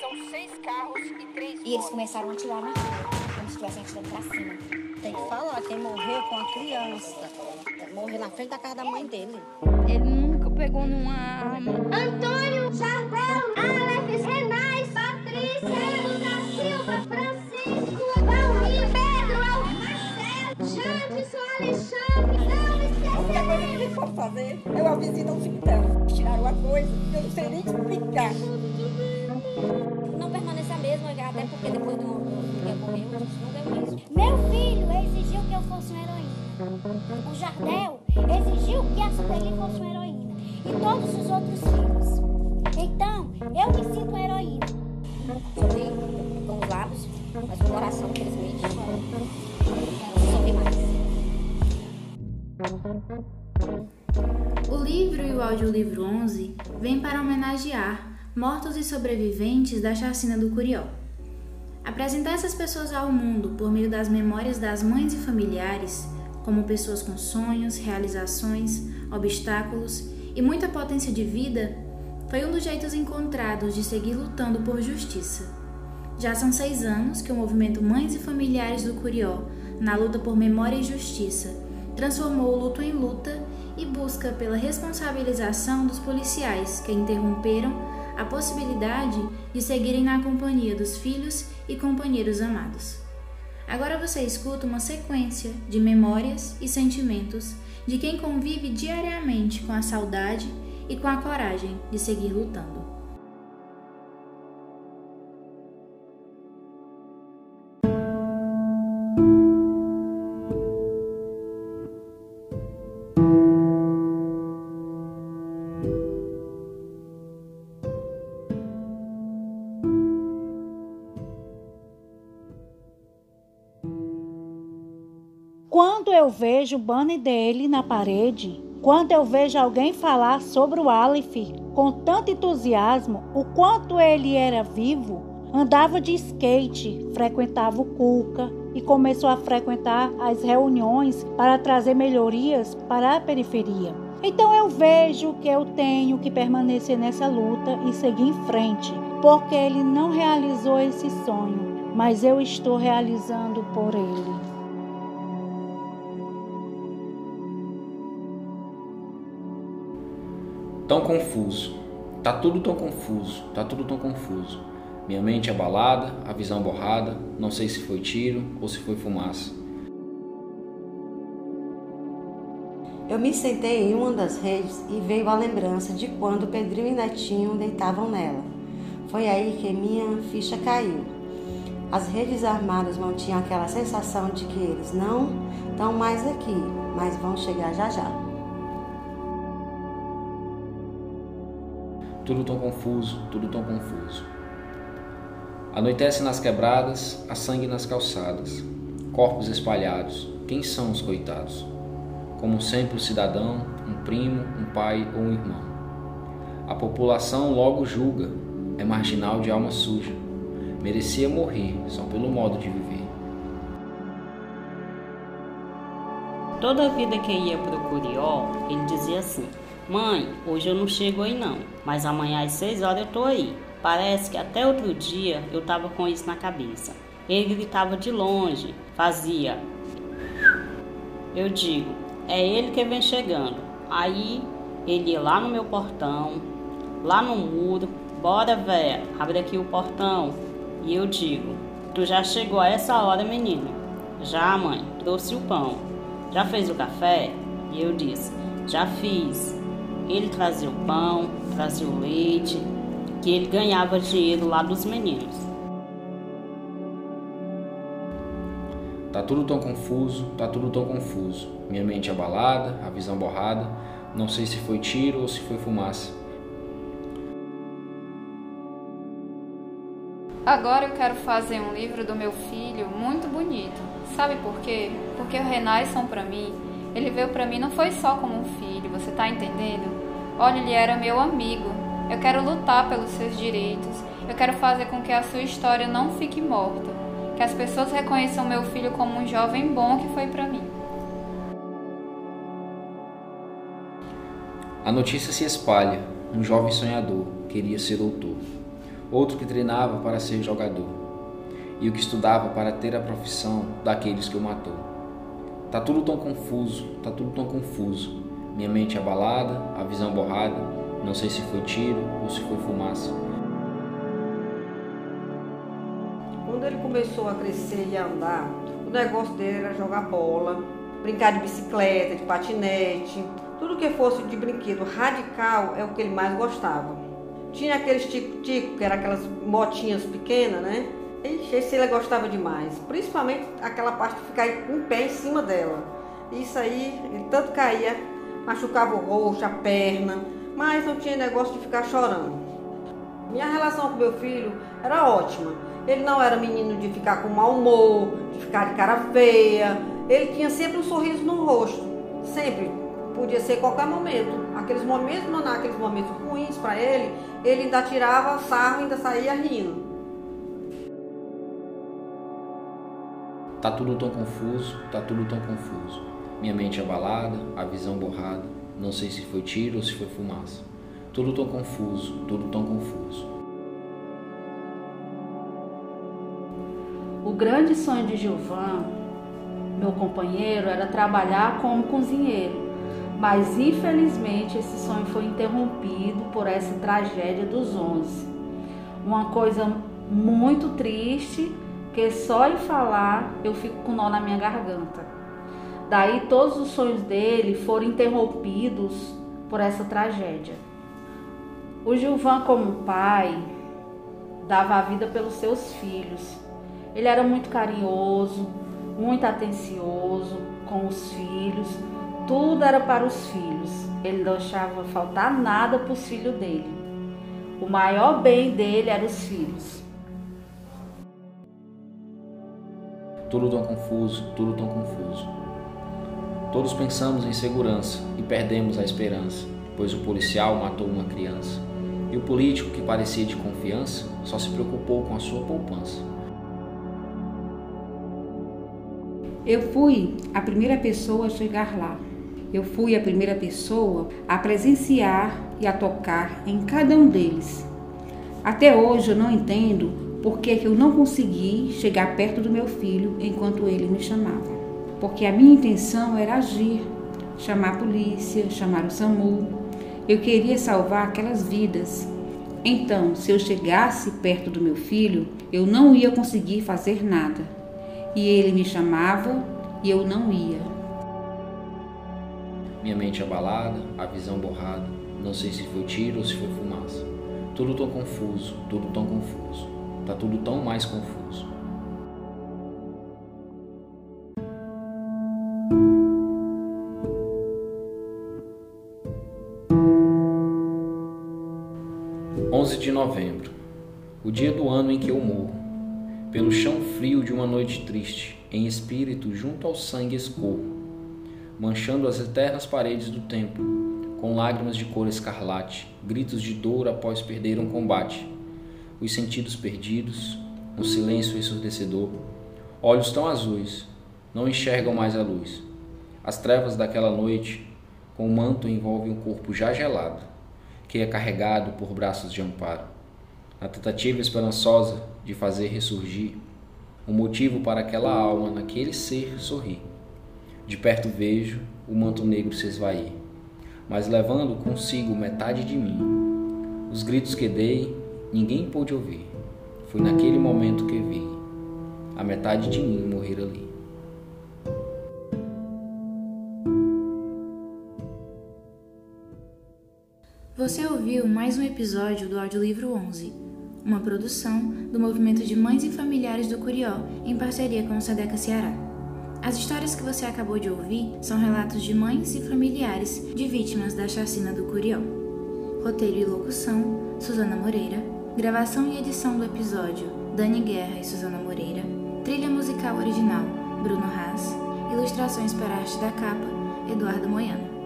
São seis carros e três E eles começaram a atirar na rua, como se estivessem atirando pra cima. Tem que falar, quem morreu com a criança. Morreu na frente da casa da mãe dele. Ele nunca pegou numa arma. Antônio, Jardel, Aleph, Renais, Patrícia, da Silva, Francisco, Valmir, Pedro, Marcelo, Jadson, Alexandre, não Qualquer coisa que ele for fazer, eu aviso e não fico dela. Tiraram a coisa, eu não sei nem explicar. Não permanece a mesma, até porque depois do que morreu, a gente não deu isso. Meu filho exigiu que eu fosse uma heroína. O Jardel exigiu que a Sueli fosse uma heroína. E todos os outros filhos. Então, eu me sinto uma heroína. Sorri com os lábios, mas o coração, infelizmente, não sorri mais. O livro e o audiolivro 11 vêm para homenagear mortos e sobreviventes da chacina do Curió. Apresentar essas pessoas ao mundo por meio das memórias das mães e familiares, como pessoas com sonhos, realizações, obstáculos e muita potência de vida, foi um dos jeitos encontrados de seguir lutando por justiça. Já são seis anos que o movimento Mães e Familiares do Curió, na luta por memória e justiça, transformou o luto em luta e busca pela responsabilização dos policiais que interromperam a possibilidade de seguirem na companhia dos filhos e companheiros amados. Agora você escuta uma sequência de memórias e sentimentos de quem convive diariamente com a saudade e com a coragem de seguir lutando. Eu vejo o banner dele na parede, quando eu vejo alguém falar sobre o Aleph com tanto entusiasmo, o quanto ele era vivo, andava de skate, frequentava o Cuca e começou a frequentar as reuniões para trazer melhorias para a periferia. Então eu vejo que eu tenho que permanecer nessa luta e seguir em frente, porque ele não realizou esse sonho, mas eu estou realizando por ele. Tão confuso. Tá tudo tão confuso, tá tudo tão confuso. Minha mente abalada, a visão borrada, não sei se foi tiro ou se foi fumaça. Eu me sentei em uma das redes e veio a lembrança de quando Pedrinho e Netinho deitavam nela. Foi aí que minha ficha caiu. As redes armadas mantinham aquela sensação de que eles não estão mais aqui, mas vão chegar já já. Tudo tão confuso, tudo tão confuso. Anoitece nas quebradas, há sangue nas calçadas, corpos espalhados. Quem são os coitados? Como sempre, o cidadão, um primo, um pai ou um irmão. A população logo julga, é marginal de alma suja. Merecia morrer só pelo modo de viver. Toda vida que ia pro Curió, ele dizia assim: Mãe, hoje eu não chego aí não, mas amanhã às seis horas eu tô aí. Parece que até outro dia eu tava com isso na cabeça. Ele gritava de longe, fazia. Eu digo, é ele que vem chegando. Aí ele ia lá no meu portão, lá no muro, bora véia, abre aqui o portão. E eu digo, tu já chegou a essa hora, menino? Já, mãe, trouxe o pão. Já fez o café? E eu disse, já fiz. Ele trazia o pão, trazia o leite, que ele ganhava dinheiro lá dos meninos. Tá tudo tão confuso, tá tudo tão confuso. Minha mente abalada, a visão borrada. Não sei se foi tiro ou se foi fumaça. Agora eu quero fazer um livro do meu filho muito bonito. Sabe por quê? Porque o Renasson para mim, ele veio para mim não foi só como um filho, você tá entendendo? Olha, ele era meu amigo. Eu quero lutar pelos seus direitos. Eu quero fazer com que a sua história não fique morta. Que as pessoas reconheçam meu filho como um jovem bom que foi para mim. A notícia se espalha. Um jovem sonhador queria ser doutor. Outro que treinava para ser jogador. E o que estudava para ter a profissão daqueles que o matou. Tá tudo tão confuso, tá tudo tão confuso. Minha mente abalada, a visão borrada. Não sei se foi tiro ou se foi fumaça. Quando ele começou a crescer e a andar, o negócio dele era jogar bola, brincar de bicicleta, de patinete, tudo que fosse de brinquedo radical é o que ele mais gostava. Tinha aqueles tico-tico, que eram aquelas motinhas pequenas, né? Ixi, esse ele gostava demais. Principalmente aquela parte de ficar em pé em cima dela. Isso aí, ele tanto caía, machucava o rosto, a perna, mas não tinha negócio de ficar chorando. Minha relação com meu filho era ótima. Ele não era menino de ficar com mau humor, de ficar de cara feia. Ele tinha sempre um sorriso no rosto, sempre. Podia ser qualquer momento. Aqueles momentos, não naqueles momentos ruins para ele, ele ainda tirava sarro ainda saía rindo. Tá tudo tão confuso, tá tudo tão confuso. Minha mente abalada, a visão borrada. Não sei se foi tiro ou se foi fumaça. Tudo tão confuso, tudo tão confuso. O grande sonho de Gilvan, meu companheiro, era trabalhar como cozinheiro. Mas infelizmente esse sonho foi interrompido por essa tragédia dos 11. Uma coisa muito triste, que só em falar eu fico com nó na minha garganta. Daí todos os sonhos dele foram interrompidos por essa tragédia. O Gilvan, como pai, dava a vida pelos seus filhos. Ele era muito carinhoso, muito atencioso com os filhos, tudo era para os filhos. Ele não deixava faltar nada para os filhos dele. O maior bem dele eram os filhos. Tudo tão confuso, tudo tão confuso. Todos pensamos em segurança e perdemos a esperança, pois o policial matou uma criança. E o político, que parecia de confiança, só se preocupou com a sua poupança. Eu fui a primeira pessoa a chegar lá. Eu fui a primeira pessoa a presenciar e a tocar em cada um deles. Até hoje eu não entendo por que eu não consegui chegar perto do meu filho enquanto ele me chamava. Porque a minha intenção era agir, chamar a polícia, chamar o SAMU. Eu queria salvar aquelas vidas. Então, se eu chegasse perto do meu filho, eu não ia conseguir fazer nada. E ele me chamava e eu não ia. Minha mente abalada, a visão borrada. Não sei se foi tiro ou se foi fumaça. Tudo tão confuso, tudo tão confuso. Tá tudo tão mais confuso. De novembro, o dia do ano em que eu morro. Pelo chão frio de uma noite triste, em espírito junto ao sangue escorro, manchando as eternas paredes do templo, com lágrimas de cor escarlate, gritos de dor após perder um combate, os sentidos perdidos, um silêncio ensurdecedor, olhos tão azuis, não enxergam mais a luz. As trevas daquela noite, com o manto envolve um corpo já gelado, que é carregado por braços de amparo. A tentativa esperançosa de fazer ressurgir um motivo para aquela alma naquele ser sorrir. De perto vejo o manto negro se esvair, mas levando consigo metade de mim. Os gritos que dei, ninguém pôde ouvir. Foi naquele momento que vi a metade de mim morrer ali. Você ouviu mais um episódio do Audiolivro 11, uma produção do Movimento de Mães e Familiares do Curió, em parceria com o Sedeca Ceará. As histórias que você acabou de ouvir são relatos de mães e familiares de vítimas da chacina do Curió. Roteiro e locução: Suzana Moreira. Gravação e edição do episódio: Dani Guerra e Suzana Moreira. Trilha musical original: Bruno Haas. Ilustrações para a arte da capa: Eduardo Moiano.